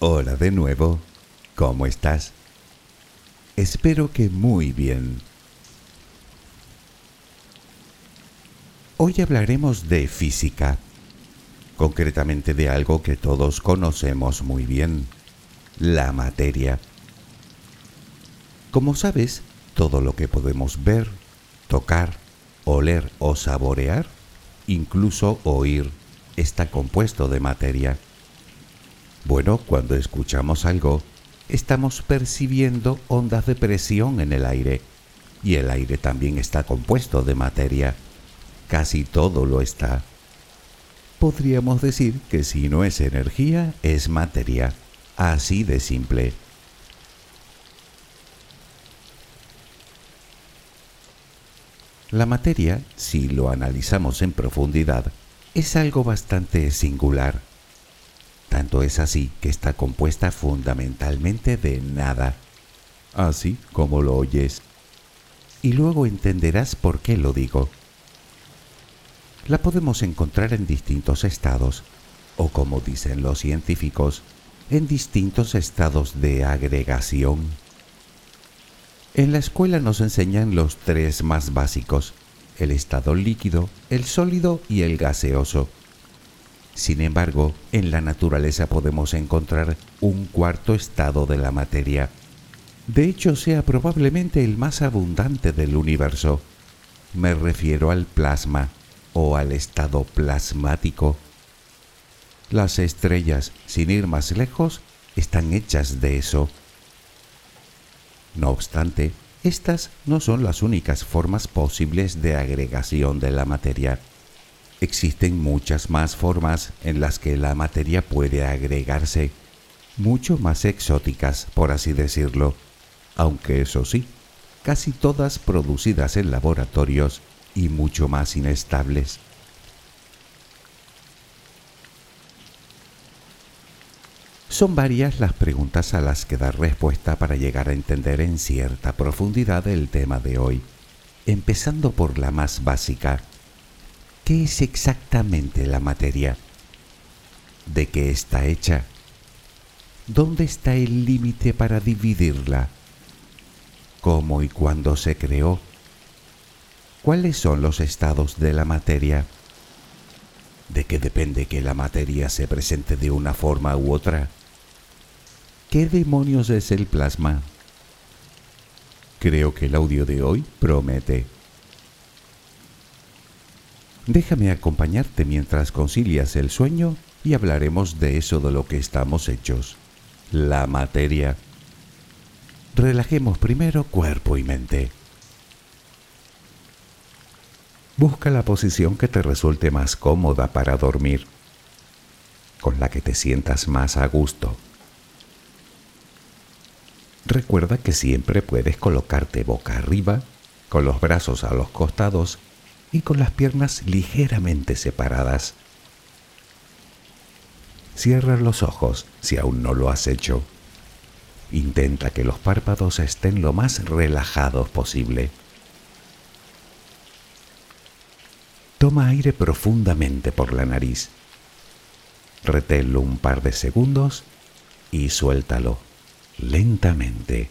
Hola de nuevo, ¿cómo estás? Espero que muy bien. Hoy hablaremos de física, concretamente de algo que todos conocemos muy bien, la materia. Como sabes, todo lo que podemos ver, tocar, oler o saborear, incluso oír, está compuesto de materia. Bueno, cuando escuchamos algo, estamos percibiendo ondas de presión en el aire. Y el aire también está compuesto de materia. Casi todo lo está. Podríamos decir que si no es energía, es materia. Así de simple. La materia, si lo analizamos en profundidad, es algo bastante singular tanto es así que está compuesta fundamentalmente de nada, así como lo oyes. Y luego entenderás por qué lo digo. La podemos encontrar en distintos estados, o como dicen los científicos, en distintos estados de agregación. En la escuela nos enseñan los tres más básicos, el estado líquido, el sólido y el gaseoso. Sin embargo, en la naturaleza podemos encontrar un cuarto estado de la materia. De hecho, sea probablemente el más abundante del universo. Me refiero al plasma o al estado plasmático. Las estrellas, sin ir más lejos, están hechas de eso. No obstante, estas no son las únicas formas posibles de agregación de la materia. Existen muchas más formas en las que la materia puede agregarse, mucho más exóticas, por así decirlo, aunque eso sí, casi todas producidas en laboratorios y mucho más inestables. Son varias las preguntas a las que dar respuesta para llegar a entender en cierta profundidad el tema de hoy, empezando por la más básica. ¿Qué es exactamente la materia? ¿De qué está hecha? ¿Dónde está el límite para dividirla? ¿Cómo y cuándo se creó? ¿Cuáles son los estados de la materia? ¿De qué depende que la materia se presente de una forma u otra? ¿Qué demonios es el plasma? Creo que el audio de hoy promete. Déjame acompañarte mientras concilias el sueño y hablaremos de eso de lo que estamos hechos, la materia. Relajemos primero cuerpo y mente. Busca la posición que te resulte más cómoda para dormir, con la que te sientas más a gusto. Recuerda que siempre puedes colocarte boca arriba, con los brazos a los costados y con las piernas ligeramente separadas. Cierra los ojos si aún no lo has hecho. Intenta que los párpados estén lo más relajados posible. Toma aire profundamente por la nariz. Reténlo un par de segundos y suéltalo lentamente.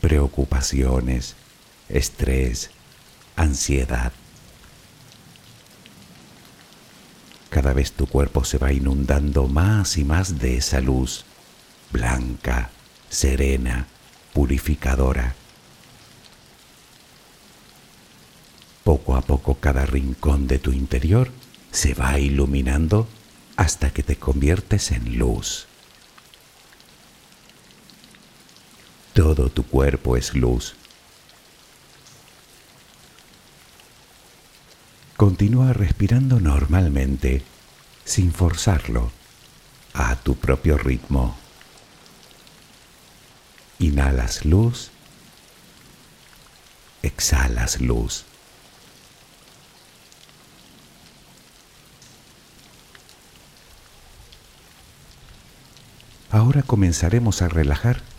preocupaciones, estrés, ansiedad. Cada vez tu cuerpo se va inundando más y más de esa luz, blanca, serena, purificadora. Poco a poco cada rincón de tu interior se va iluminando hasta que te conviertes en luz. Todo tu cuerpo es luz. Continúa respirando normalmente, sin forzarlo, a tu propio ritmo. Inhalas luz, exhalas luz. Ahora comenzaremos a relajar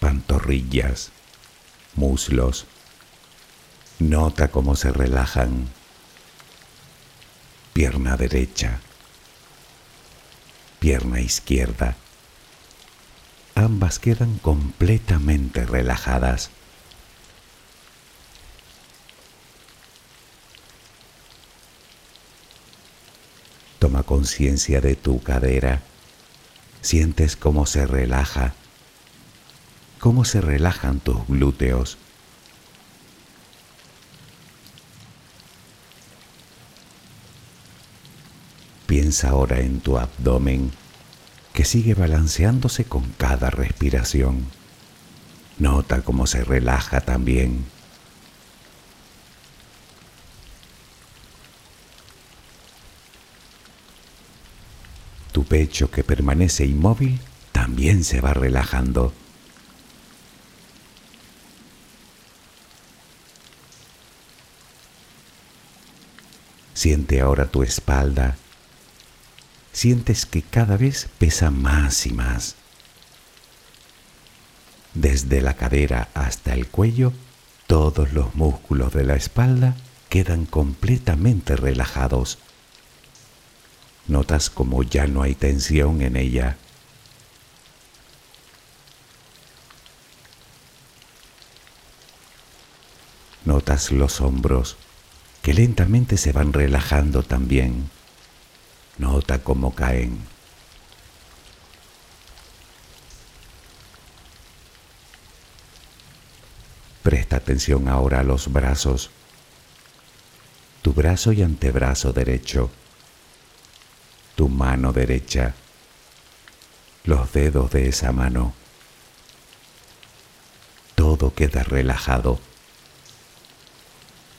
pantorrillas, muslos. Nota cómo se relajan. Pierna derecha, pierna izquierda. Ambas quedan completamente relajadas. Toma conciencia de tu cadera. Sientes cómo se relaja cómo se relajan tus glúteos. Piensa ahora en tu abdomen que sigue balanceándose con cada respiración. Nota cómo se relaja también. Tu pecho que permanece inmóvil también se va relajando. Siente ahora tu espalda. Sientes que cada vez pesa más y más. Desde la cadera hasta el cuello, todos los músculos de la espalda quedan completamente relajados. Notas como ya no hay tensión en ella. Notas los hombros que lentamente se van relajando también. Nota cómo caen. Presta atención ahora a los brazos. Tu brazo y antebrazo derecho. Tu mano derecha. Los dedos de esa mano. Todo queda relajado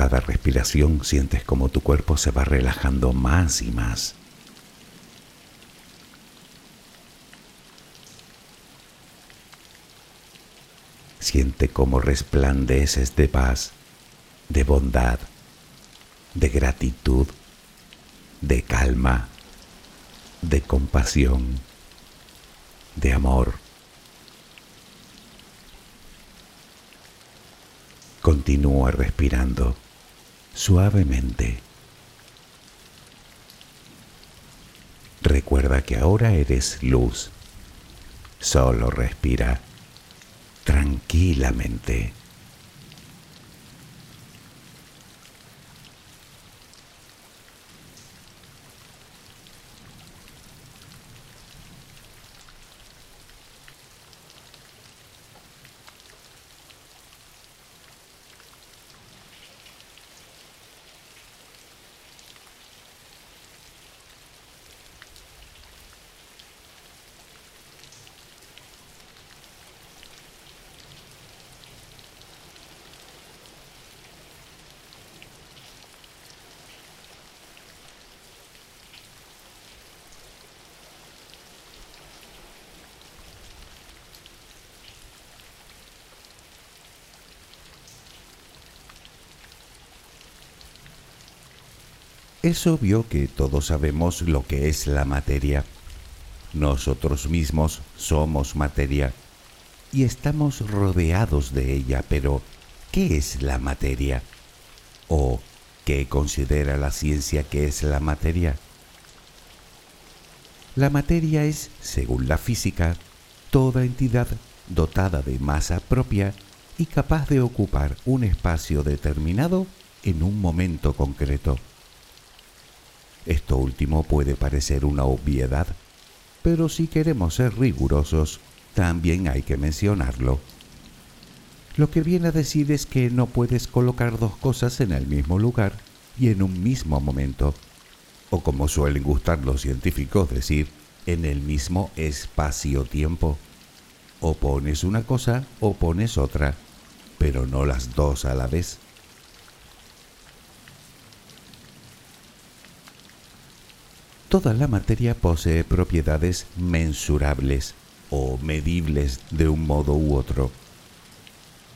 Cada respiración sientes como tu cuerpo se va relajando más y más. Siente cómo resplandeces de paz, de bondad, de gratitud, de calma, de compasión de amor. Continúa respirando suavemente. Recuerda que ahora eres luz. Solo respira tranquilamente. Es obvio que todos sabemos lo que es la materia. Nosotros mismos somos materia y estamos rodeados de ella, pero ¿qué es la materia? ¿O qué considera la ciencia que es la materia? La materia es, según la física, toda entidad dotada de masa propia y capaz de ocupar un espacio determinado en un momento concreto. Esto último puede parecer una obviedad, pero si queremos ser rigurosos, también hay que mencionarlo. Lo que viene a decir es que no puedes colocar dos cosas en el mismo lugar y en un mismo momento, o como suelen gustar los científicos decir, en el mismo espacio-tiempo. O pones una cosa o pones otra, pero no las dos a la vez. Toda la materia posee propiedades mensurables o medibles de un modo u otro.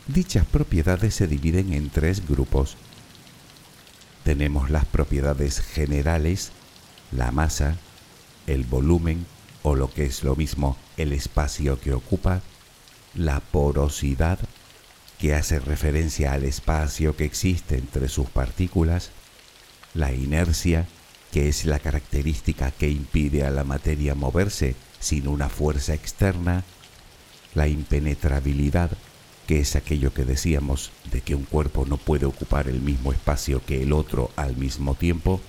Dichas propiedades se dividen en tres grupos. Tenemos las propiedades generales, la masa, el volumen o lo que es lo mismo, el espacio que ocupa, la porosidad, que hace referencia al espacio que existe entre sus partículas, la inercia, que es la característica que impide a la materia moverse sin una fuerza externa, la impenetrabilidad, que es aquello que decíamos de que un cuerpo no puede ocupar el mismo espacio que el otro al mismo tiempo,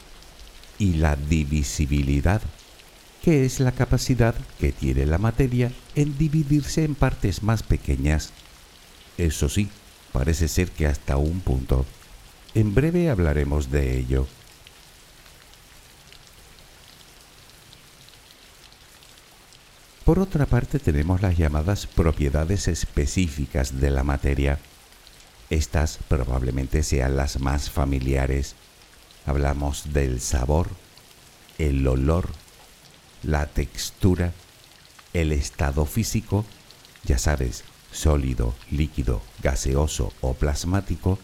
y la divisibilidad, que es la capacidad que tiene la materia en dividirse en partes más pequeñas. Eso sí, parece ser que hasta un punto. En breve hablaremos de ello. Por otra parte tenemos las llamadas propiedades específicas de la materia. Estas probablemente sean las más familiares. Hablamos del sabor, el olor, la textura, el estado físico, ya sabes, sólido, líquido, gaseoso o plasmático,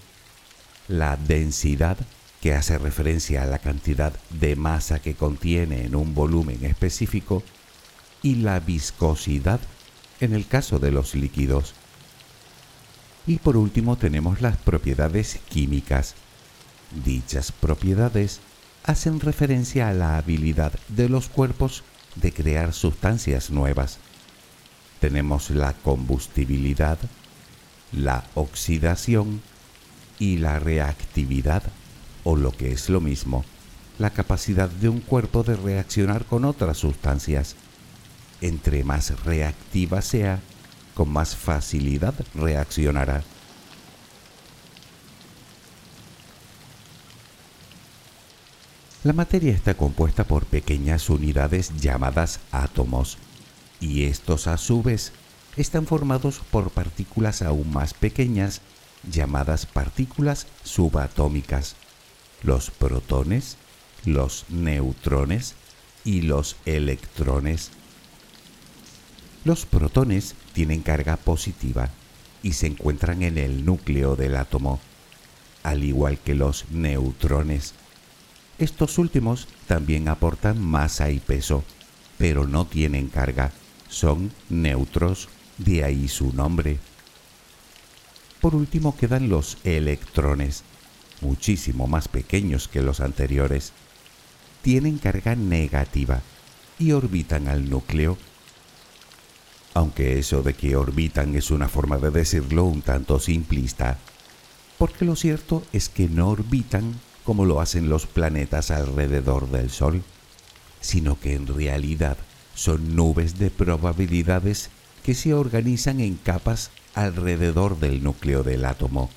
la densidad, que hace referencia a la cantidad de masa que contiene en un volumen específico, y la viscosidad en el caso de los líquidos. Y por último tenemos las propiedades químicas. Dichas propiedades hacen referencia a la habilidad de los cuerpos de crear sustancias nuevas. Tenemos la combustibilidad, la oxidación y la reactividad, o lo que es lo mismo, la capacidad de un cuerpo de reaccionar con otras sustancias entre más reactiva sea, con más facilidad reaccionará. La materia está compuesta por pequeñas unidades llamadas átomos. y estos a su vez están formados por partículas aún más pequeñas llamadas partículas subatómicas, los protones, los neutrones y los electrones. Los protones tienen carga positiva y se encuentran en el núcleo del átomo, al igual que los neutrones. Estos últimos también aportan masa y peso, pero no tienen carga, son neutros, de ahí su nombre. Por último quedan los electrones, muchísimo más pequeños que los anteriores. Tienen carga negativa y orbitan al núcleo. Aunque eso de que orbitan es una forma de decirlo un tanto simplista, porque lo cierto es que no orbitan como lo hacen los planetas alrededor del Sol, sino que en realidad son nubes de probabilidades que se organizan en capas alrededor del núcleo del átomo.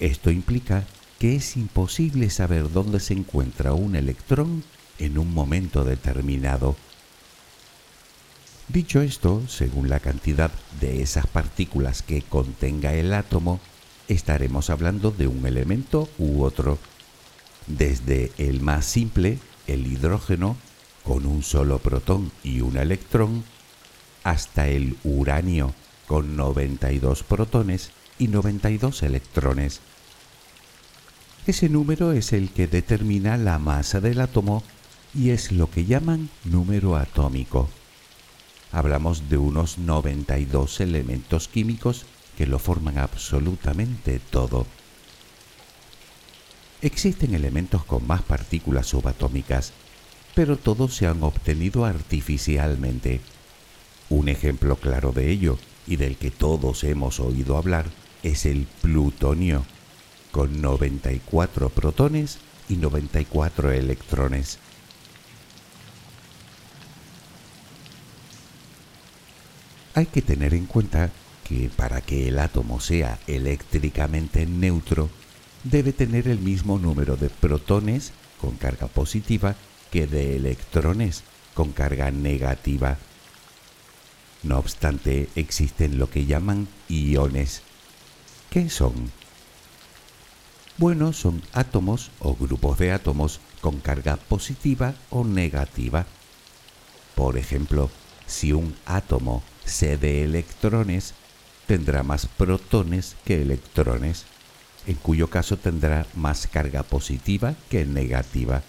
Esto implica que es imposible saber dónde se encuentra un electrón en un momento determinado. Dicho esto, según la cantidad de esas partículas que contenga el átomo, estaremos hablando de un elemento u otro, desde el más simple, el hidrógeno, con un solo protón y un electrón, hasta el uranio, con 92 protones y 92 electrones. Ese número es el que determina la masa del átomo y es lo que llaman número atómico. Hablamos de unos 92 elementos químicos que lo forman absolutamente todo. Existen elementos con más partículas subatómicas, pero todos se han obtenido artificialmente. Un ejemplo claro de ello, y del que todos hemos oído hablar, es el plutonio, con 94 protones y 94 electrones. Hay que tener en cuenta que para que el átomo sea eléctricamente neutro, debe tener el mismo número de protones con carga positiva que de electrones con carga negativa. No obstante, existen lo que llaman iones. ¿Qué son? Bueno, son átomos o grupos de átomos con carga positiva o negativa. Por ejemplo, si un átomo cede electrones, tendrá más protones que electrones, en cuyo caso tendrá más carga positiva que negativa.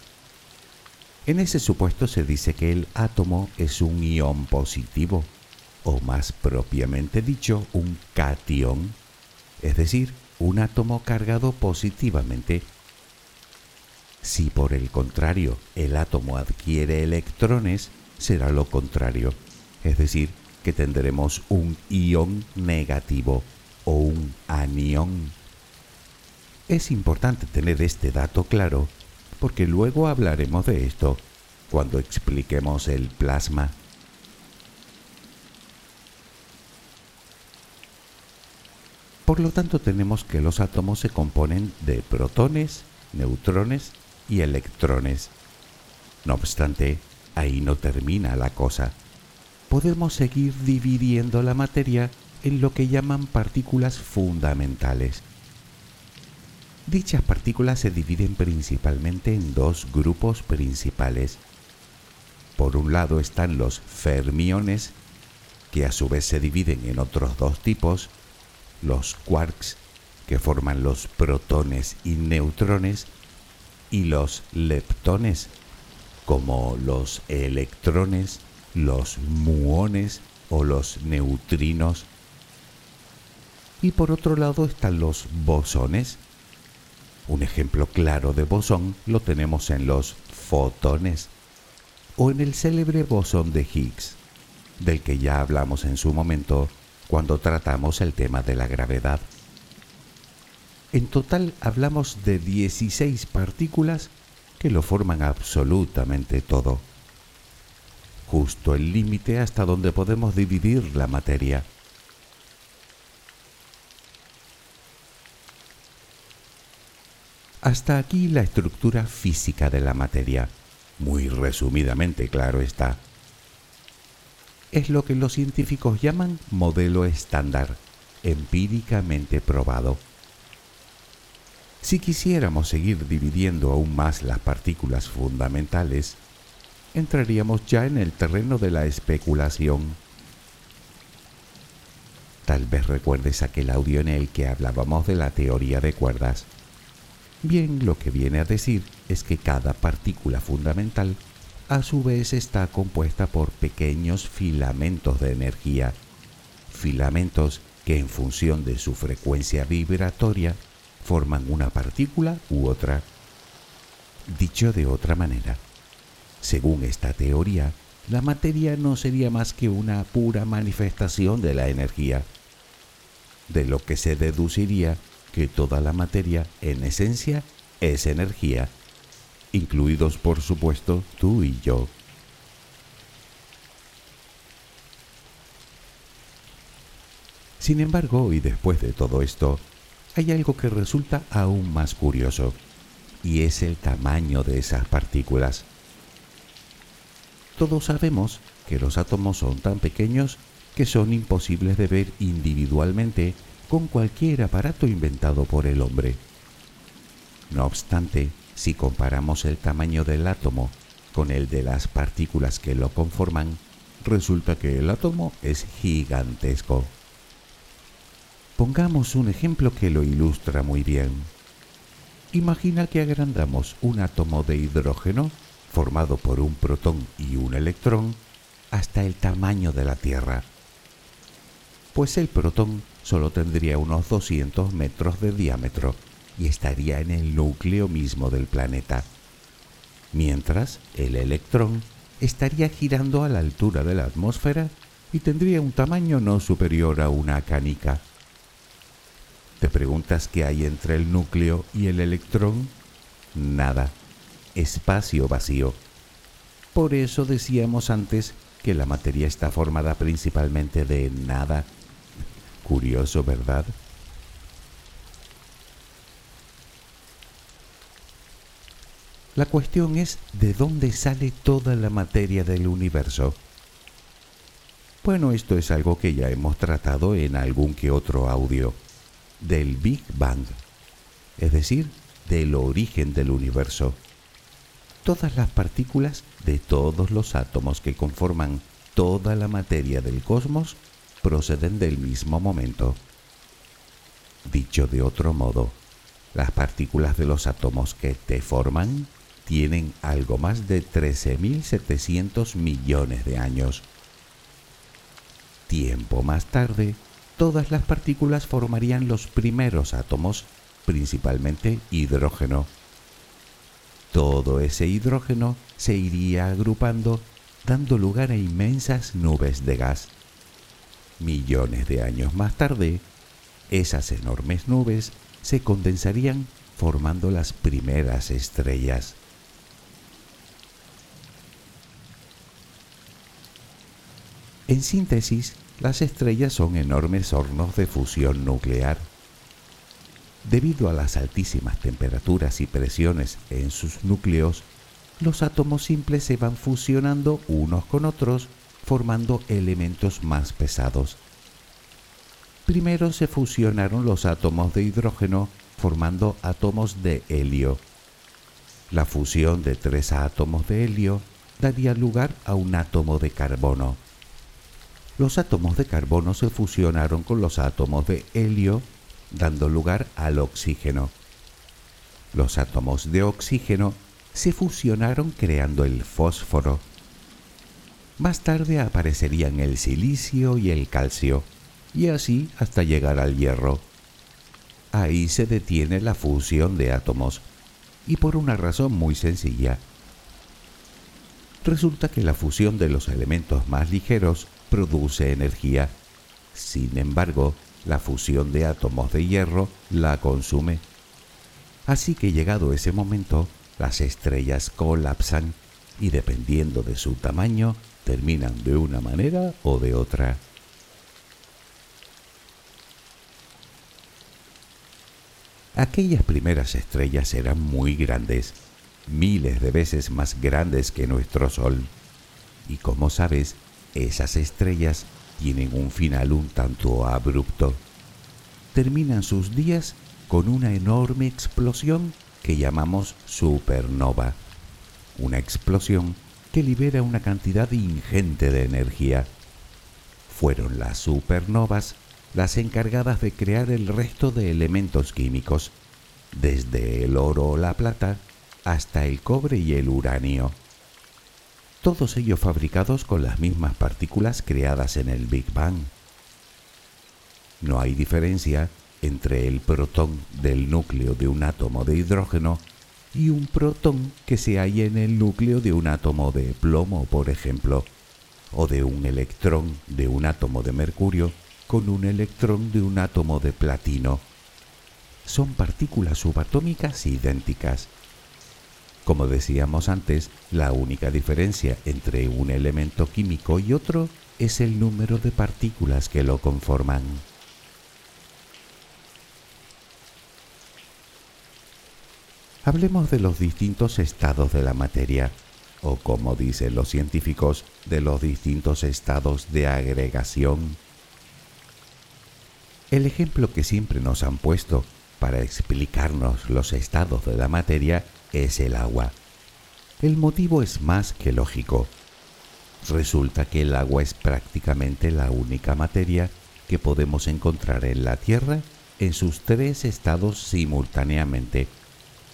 En ese supuesto se dice que el átomo es un ion positivo, o más propiamente dicho, un cation, es decir, un átomo cargado positivamente. Si por el contrario el átomo adquiere electrones, será lo contrario, es decir, tendremos un ion negativo o un anión. Es importante tener este dato claro porque luego hablaremos de esto cuando expliquemos el plasma. Por lo tanto tenemos que los átomos se componen de protones, neutrones y electrones. No obstante, ahí no termina la cosa podemos seguir dividiendo la materia en lo que llaman partículas fundamentales. Dichas partículas se dividen principalmente en dos grupos principales. Por un lado están los fermiones, que a su vez se dividen en otros dos tipos, los quarks, que forman los protones y neutrones, y los leptones, como los electrones los muones o los neutrinos. Y por otro lado están los bosones. Un ejemplo claro de bosón lo tenemos en los fotones o en el célebre bosón de Higgs, del que ya hablamos en su momento cuando tratamos el tema de la gravedad. En total hablamos de 16 partículas que lo forman absolutamente todo justo el límite hasta donde podemos dividir la materia. Hasta aquí la estructura física de la materia, muy resumidamente claro está. es lo que los científicos llaman modelo estándar, empíricamente probado. Si quisiéramos seguir dividiendo aún más las partículas fundamentales, entraríamos ya en el terreno de la especulación. Tal vez recuerdes aquel audio en el que hablábamos de la teoría de cuerdas. Bien, lo que viene a decir es que cada partícula fundamental a su vez está compuesta por pequeños filamentos de energía, filamentos que en función de su frecuencia vibratoria forman una partícula u otra. Dicho de otra manera, según esta teoría, la materia no sería más que una pura manifestación de la energía, de lo que se deduciría que toda la materia en esencia es energía, incluidos por supuesto tú y yo. Sin embargo, y después de todo esto, hay algo que resulta aún más curioso, y es el tamaño de esas partículas. Todos sabemos que los átomos son tan pequeños que son imposibles de ver individualmente con cualquier aparato inventado por el hombre. No obstante, si comparamos el tamaño del átomo con el de las partículas que lo conforman, resulta que el átomo es gigantesco. Pongamos un ejemplo que lo ilustra muy bien. Imagina que agrandamos un átomo de hidrógeno formado por un protón y un electrón, hasta el tamaño de la Tierra. Pues el protón solo tendría unos 200 metros de diámetro y estaría en el núcleo mismo del planeta, mientras el electrón estaría girando a la altura de la atmósfera y tendría un tamaño no superior a una canica. ¿Te preguntas qué hay entre el núcleo y el electrón? Nada espacio vacío. Por eso decíamos antes que la materia está formada principalmente de nada. Curioso, ¿verdad? La cuestión es de dónde sale toda la materia del universo. Bueno, esto es algo que ya hemos tratado en algún que otro audio, del Big Bang, es decir, del origen del universo todas las partículas de todos los átomos que conforman toda la materia del cosmos proceden del mismo momento. Dicho de otro modo, las partículas de los átomos que te forman tienen algo más de 13.700 millones de años. Tiempo más tarde, todas las partículas formarían los primeros átomos, principalmente hidrógeno, todo ese hidrógeno se iría agrupando dando lugar a inmensas nubes de gas. Millones de años más tarde, esas enormes nubes se condensarían formando las primeras estrellas. En síntesis, las estrellas son enormes hornos de fusión nuclear Debido a las altísimas temperaturas y presiones en sus núcleos, los átomos simples se van fusionando unos con otros, formando elementos más pesados. Primero se fusionaron los átomos de hidrógeno formando átomos de helio. La fusión de tres átomos de helio daría lugar a un átomo de carbono. Los átomos de carbono se fusionaron con los átomos de helio dando lugar al oxígeno. Los átomos de oxígeno se fusionaron creando el fósforo. Más tarde aparecerían el silicio y el calcio, y así hasta llegar al hierro. Ahí se detiene la fusión de átomos, y por una razón muy sencilla. Resulta que la fusión de los elementos más ligeros produce energía. Sin embargo, la fusión de átomos de hierro la consume. Así que llegado ese momento, las estrellas colapsan y dependiendo de su tamaño, terminan de una manera o de otra. Aquellas primeras estrellas eran muy grandes, miles de veces más grandes que nuestro Sol. Y como sabes, Esas estrellas tienen un final un tanto abrupto. Terminan sus días con una enorme explosión que llamamos supernova. Una explosión que libera una cantidad ingente de energía. Fueron las supernovas las encargadas de crear el resto de elementos químicos, desde el oro o la plata hasta el cobre y el uranio. Todos ellos fabricados con las mismas partículas creadas en el Big Bang. No hay diferencia entre el protón del núcleo de un átomo de hidrógeno y un protón que se halla en el núcleo de un átomo de plomo, por ejemplo, o de un electrón de un átomo de mercurio con un electrón de un átomo de platino. Son partículas subatómicas idénticas. Como decíamos antes, la única diferencia entre un elemento químico y otro es el número de partículas que lo conforman. Hablemos de los distintos estados de la materia, o como dicen los científicos, de los distintos estados de agregación. El ejemplo que siempre nos han puesto para explicarnos los estados de la materia es el agua. El motivo es más que lógico. Resulta que el agua es prácticamente la única materia que podemos encontrar en la Tierra en sus tres estados simultáneamente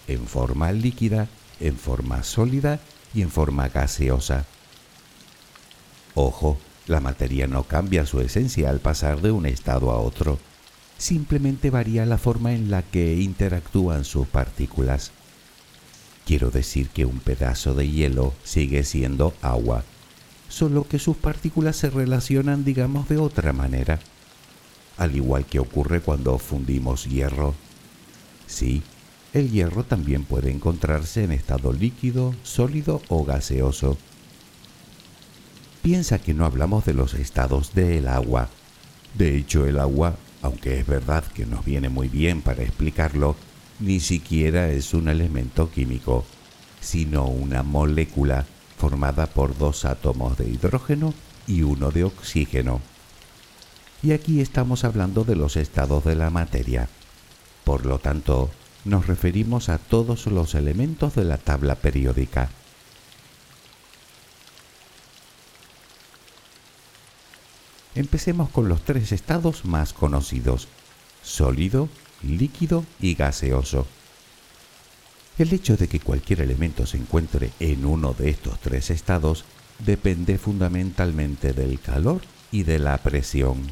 en forma líquida, en forma sólida y en forma gaseosa. Ojo, la materia no cambia su esencia al pasar de un estado a otro, simplemente varía la forma en la que interactúan sus partículas. Quiero decir que un pedazo de hielo sigue siendo agua, solo que sus partículas se relacionan, digamos, de otra manera, al igual que ocurre cuando fundimos hierro. Sí, el hierro también puede encontrarse en estado líquido, sólido o gaseoso. Piensa que no hablamos de los estados del agua. De hecho, el agua, aunque es verdad que nos viene muy bien para explicarlo, ni siquiera es un elemento químico, sino una molécula formada por dos átomos de hidrógeno y uno de oxígeno. Y aquí estamos hablando de los estados de la materia. Por lo tanto, nos referimos a todos los elementos de la tabla periódica. Empecemos con los tres estados más conocidos, sólido, líquido y gaseoso. El hecho de que cualquier elemento se encuentre en uno de estos tres estados depende fundamentalmente del calor y de la presión.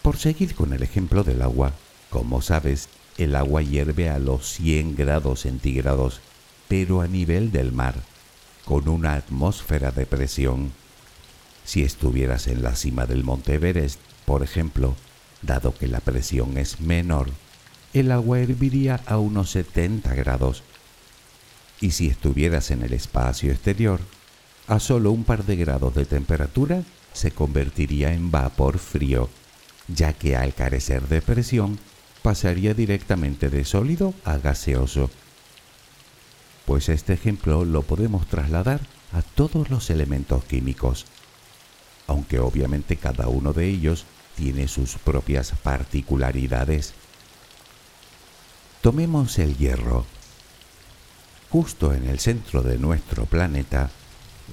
Por seguir con el ejemplo del agua, como sabes, el agua hierve a los 100 grados centígrados, pero a nivel del mar, con una atmósfera de presión. Si estuvieras en la cima del monte Everest, por ejemplo, dado que la presión es menor, el agua herviría a unos 70 grados. Y si estuvieras en el espacio exterior, a solo un par de grados de temperatura, se convertiría en vapor frío, ya que al carecer de presión pasaría directamente de sólido a gaseoso. Pues este ejemplo lo podemos trasladar a todos los elementos químicos, aunque obviamente cada uno de ellos tiene sus propias particularidades. Tomemos el hierro. Justo en el centro de nuestro planeta,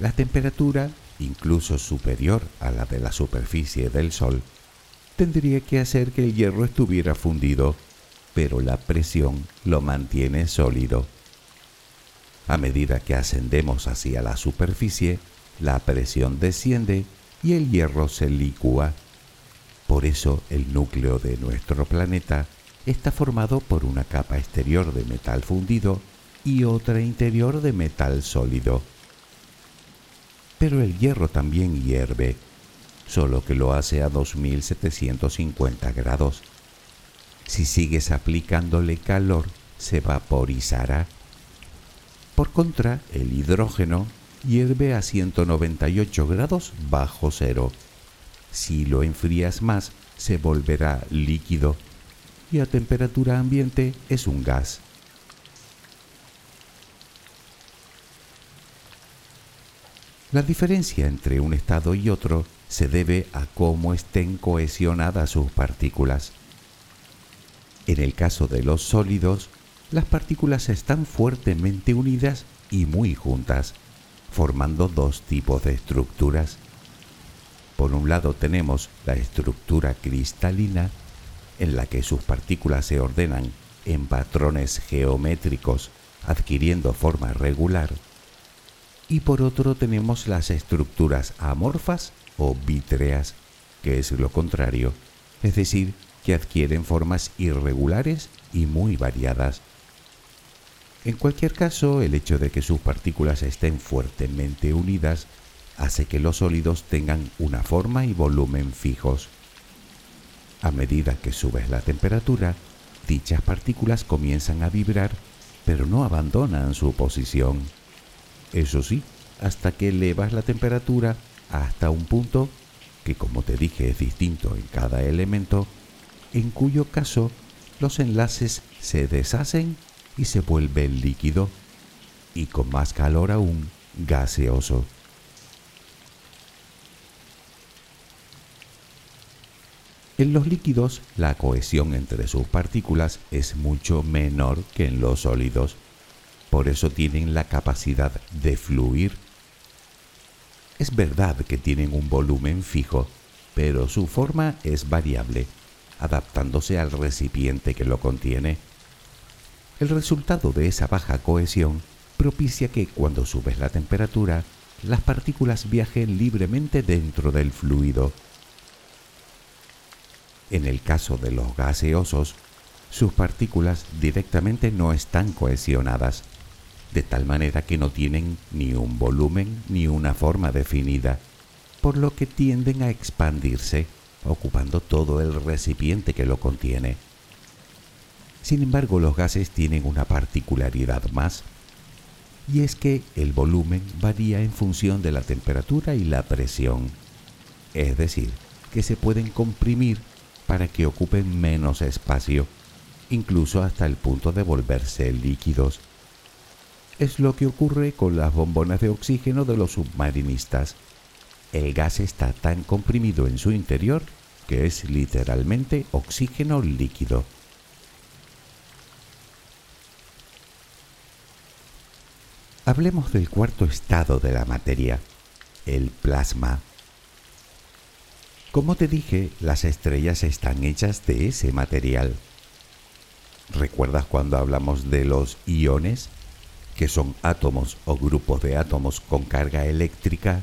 la temperatura, incluso superior a la de la superficie del Sol, tendría que hacer que el hierro estuviera fundido, pero la presión lo mantiene sólido. A medida que ascendemos hacia la superficie, la presión desciende y el hierro se licúa. Por eso el núcleo de nuestro planeta está formado por una capa exterior de metal fundido y otra interior de metal sólido. Pero el hierro también hierve solo que lo hace a 2750 grados. Si sigues aplicándole calor, se vaporizará. Por contra, el hidrógeno hierve a 198 grados bajo cero. Si lo enfrías más, se volverá líquido y a temperatura ambiente es un gas. La diferencia entre un estado y otro se debe a cómo estén cohesionadas sus partículas. En el caso de los sólidos, las partículas están fuertemente unidas y muy juntas, formando dos tipos de estructuras. Por un lado tenemos la estructura cristalina, en la que sus partículas se ordenan en patrones geométricos, adquiriendo forma regular. Y por otro tenemos las estructuras amorfas o vítreas, que es lo contrario, es decir, que adquieren formas irregulares y muy variadas. En cualquier caso, el hecho de que sus partículas estén fuertemente unidas hace que los sólidos tengan una forma y volumen fijos. A medida que subes la temperatura, dichas partículas comienzan a vibrar, pero no abandonan su posición. Eso sí, hasta que elevas la temperatura hasta un punto que, como te dije, es distinto en cada elemento, en cuyo caso los enlaces se deshacen y se vuelve líquido y con más calor aún gaseoso. En los líquidos la cohesión entre sus partículas es mucho menor que en los sólidos, por eso tienen la capacidad de fluir. Es verdad que tienen un volumen fijo, pero su forma es variable, adaptándose al recipiente que lo contiene. El resultado de esa baja cohesión propicia que cuando subes la temperatura, las partículas viajen libremente dentro del fluido. En el caso de los gaseosos, sus partículas directamente no están cohesionadas, de tal manera que no tienen ni un volumen ni una forma definida, por lo que tienden a expandirse, ocupando todo el recipiente que lo contiene. Sin embargo, los gases tienen una particularidad más, y es que el volumen varía en función de la temperatura y la presión. Es decir, que se pueden comprimir para que ocupen menos espacio, incluso hasta el punto de volverse líquidos. Es lo que ocurre con las bombonas de oxígeno de los submarinistas. El gas está tan comprimido en su interior que es literalmente oxígeno líquido. Hablemos del cuarto estado de la materia, el plasma. Como te dije, las estrellas están hechas de ese material. ¿Recuerdas cuando hablamos de los iones, que son átomos o grupos de átomos con carga eléctrica?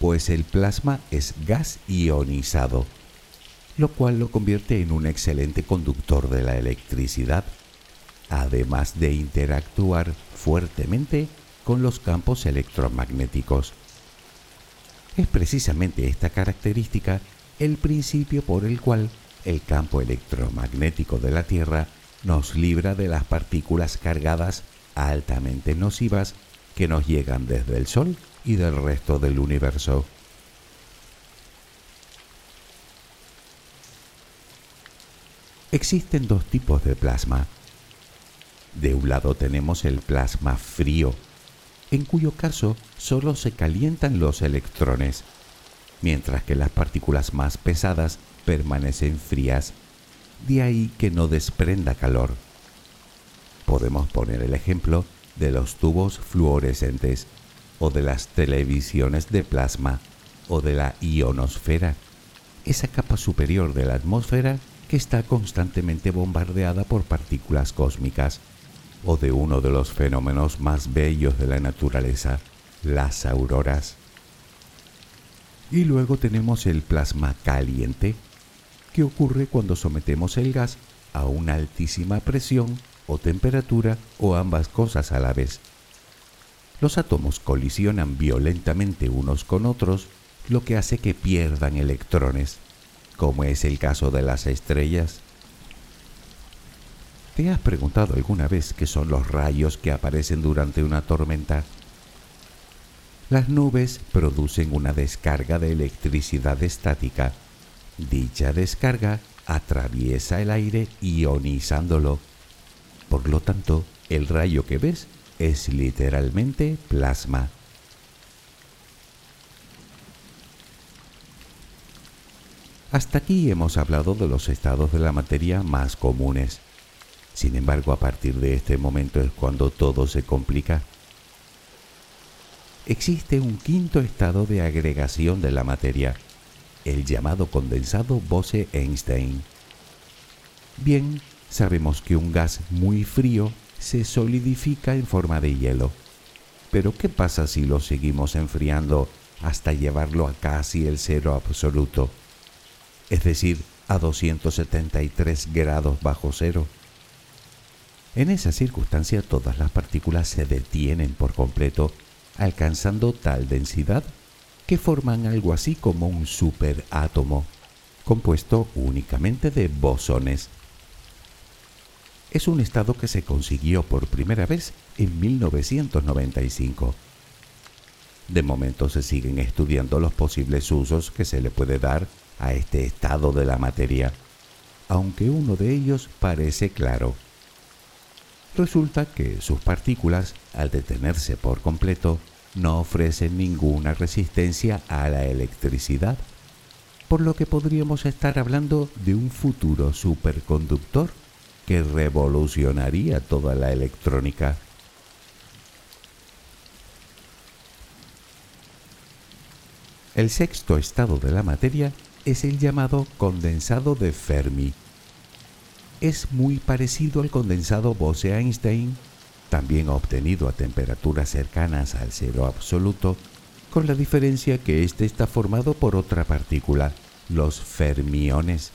Pues el plasma es gas ionizado, lo cual lo convierte en un excelente conductor de la electricidad, además de interactuar fuertemente con los campos electromagnéticos. Es precisamente esta característica el principio por el cual el campo electromagnético de la Tierra nos libra de las partículas cargadas altamente nocivas que nos llegan desde el Sol y del resto del universo. Existen dos tipos de plasma. De un lado tenemos el plasma frío, en cuyo caso solo se calientan los electrones, mientras que las partículas más pesadas permanecen frías, de ahí que no desprenda calor. Podemos poner el ejemplo de los tubos fluorescentes o de las televisiones de plasma o de la ionosfera, esa capa superior de la atmósfera que está constantemente bombardeada por partículas cósmicas o de uno de los fenómenos más bellos de la naturaleza, las auroras. Y luego tenemos el plasma caliente, que ocurre cuando sometemos el gas a una altísima presión o temperatura o ambas cosas a la vez. Los átomos colisionan violentamente unos con otros, lo que hace que pierdan electrones, como es el caso de las estrellas. ¿Te has preguntado alguna vez qué son los rayos que aparecen durante una tormenta? Las nubes producen una descarga de electricidad estática. Dicha descarga atraviesa el aire ionizándolo. Por lo tanto, el rayo que ves es literalmente plasma. Hasta aquí hemos hablado de los estados de la materia más comunes. Sin embargo, a partir de este momento es cuando todo se complica. Existe un quinto estado de agregación de la materia, el llamado condensado Bose-Einstein. Bien, sabemos que un gas muy frío se solidifica en forma de hielo. Pero ¿qué pasa si lo seguimos enfriando hasta llevarlo a casi el cero absoluto? Es decir, a 273 grados bajo cero. En esa circunstancia todas las partículas se detienen por completo, alcanzando tal densidad que forman algo así como un superátomo, compuesto únicamente de bosones. Es un estado que se consiguió por primera vez en 1995. De momento se siguen estudiando los posibles usos que se le puede dar a este estado de la materia, aunque uno de ellos parece claro. Resulta que sus partículas, al detenerse por completo, no ofrecen ninguna resistencia a la electricidad, por lo que podríamos estar hablando de un futuro superconductor que revolucionaría toda la electrónica. El sexto estado de la materia es el llamado condensado de Fermi. Es muy parecido al condensado Bose-Einstein también obtenido a temperaturas cercanas al cero absoluto, con la diferencia que éste está formado por otra partícula, los fermiones,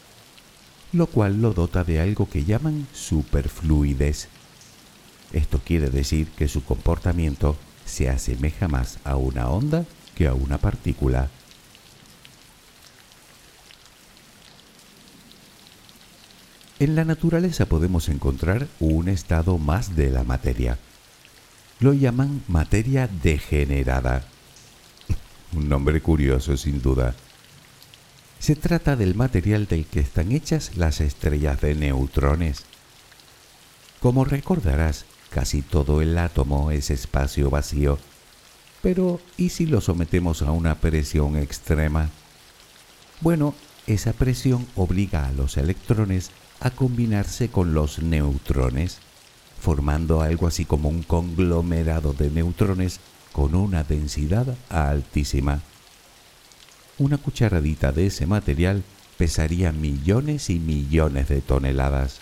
lo cual lo dota de algo que llaman superfluidez. Esto quiere decir que su comportamiento se asemeja más a una onda que a una partícula. En la naturaleza podemos encontrar un estado más de la materia. Lo llaman materia degenerada. un nombre curioso sin duda. Se trata del material del que están hechas las estrellas de neutrones. Como recordarás, casi todo el átomo es espacio vacío. Pero, ¿y si lo sometemos a una presión extrema? Bueno, esa presión obliga a los electrones a combinarse con los neutrones, formando algo así como un conglomerado de neutrones con una densidad altísima. Una cucharadita de ese material pesaría millones y millones de toneladas.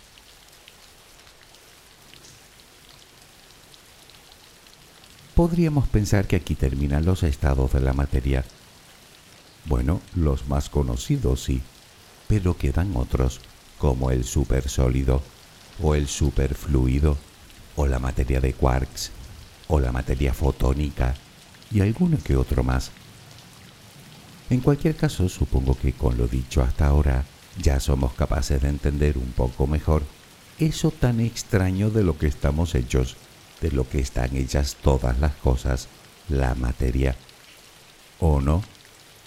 Podríamos pensar que aquí terminan los estados de la materia. Bueno, los más conocidos sí, pero quedan otros como el supersólido o el superfluido o la materia de quarks o la materia fotónica y alguno que otro más. En cualquier caso, supongo que con lo dicho hasta ahora ya somos capaces de entender un poco mejor eso tan extraño de lo que estamos hechos, de lo que están hechas todas las cosas, la materia. ¿O no?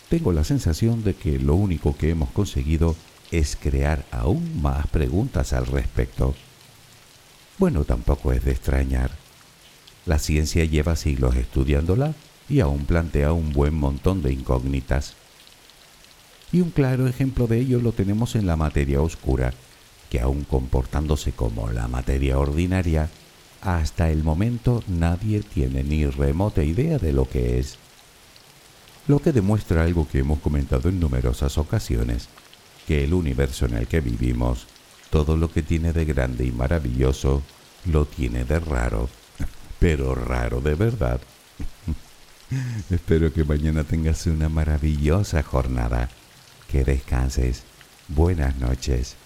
Tengo la sensación de que lo único que hemos conseguido es crear aún más preguntas al respecto. Bueno, tampoco es de extrañar. La ciencia lleva siglos estudiándola y aún plantea un buen montón de incógnitas. Y un claro ejemplo de ello lo tenemos en la materia oscura, que aún comportándose como la materia ordinaria, hasta el momento nadie tiene ni remota idea de lo que es. Lo que demuestra algo que hemos comentado en numerosas ocasiones, que el universo en el que vivimos, todo lo que tiene de grande y maravilloso, lo tiene de raro, pero raro de verdad. Espero que mañana tengas una maravillosa jornada, que descanses. Buenas noches.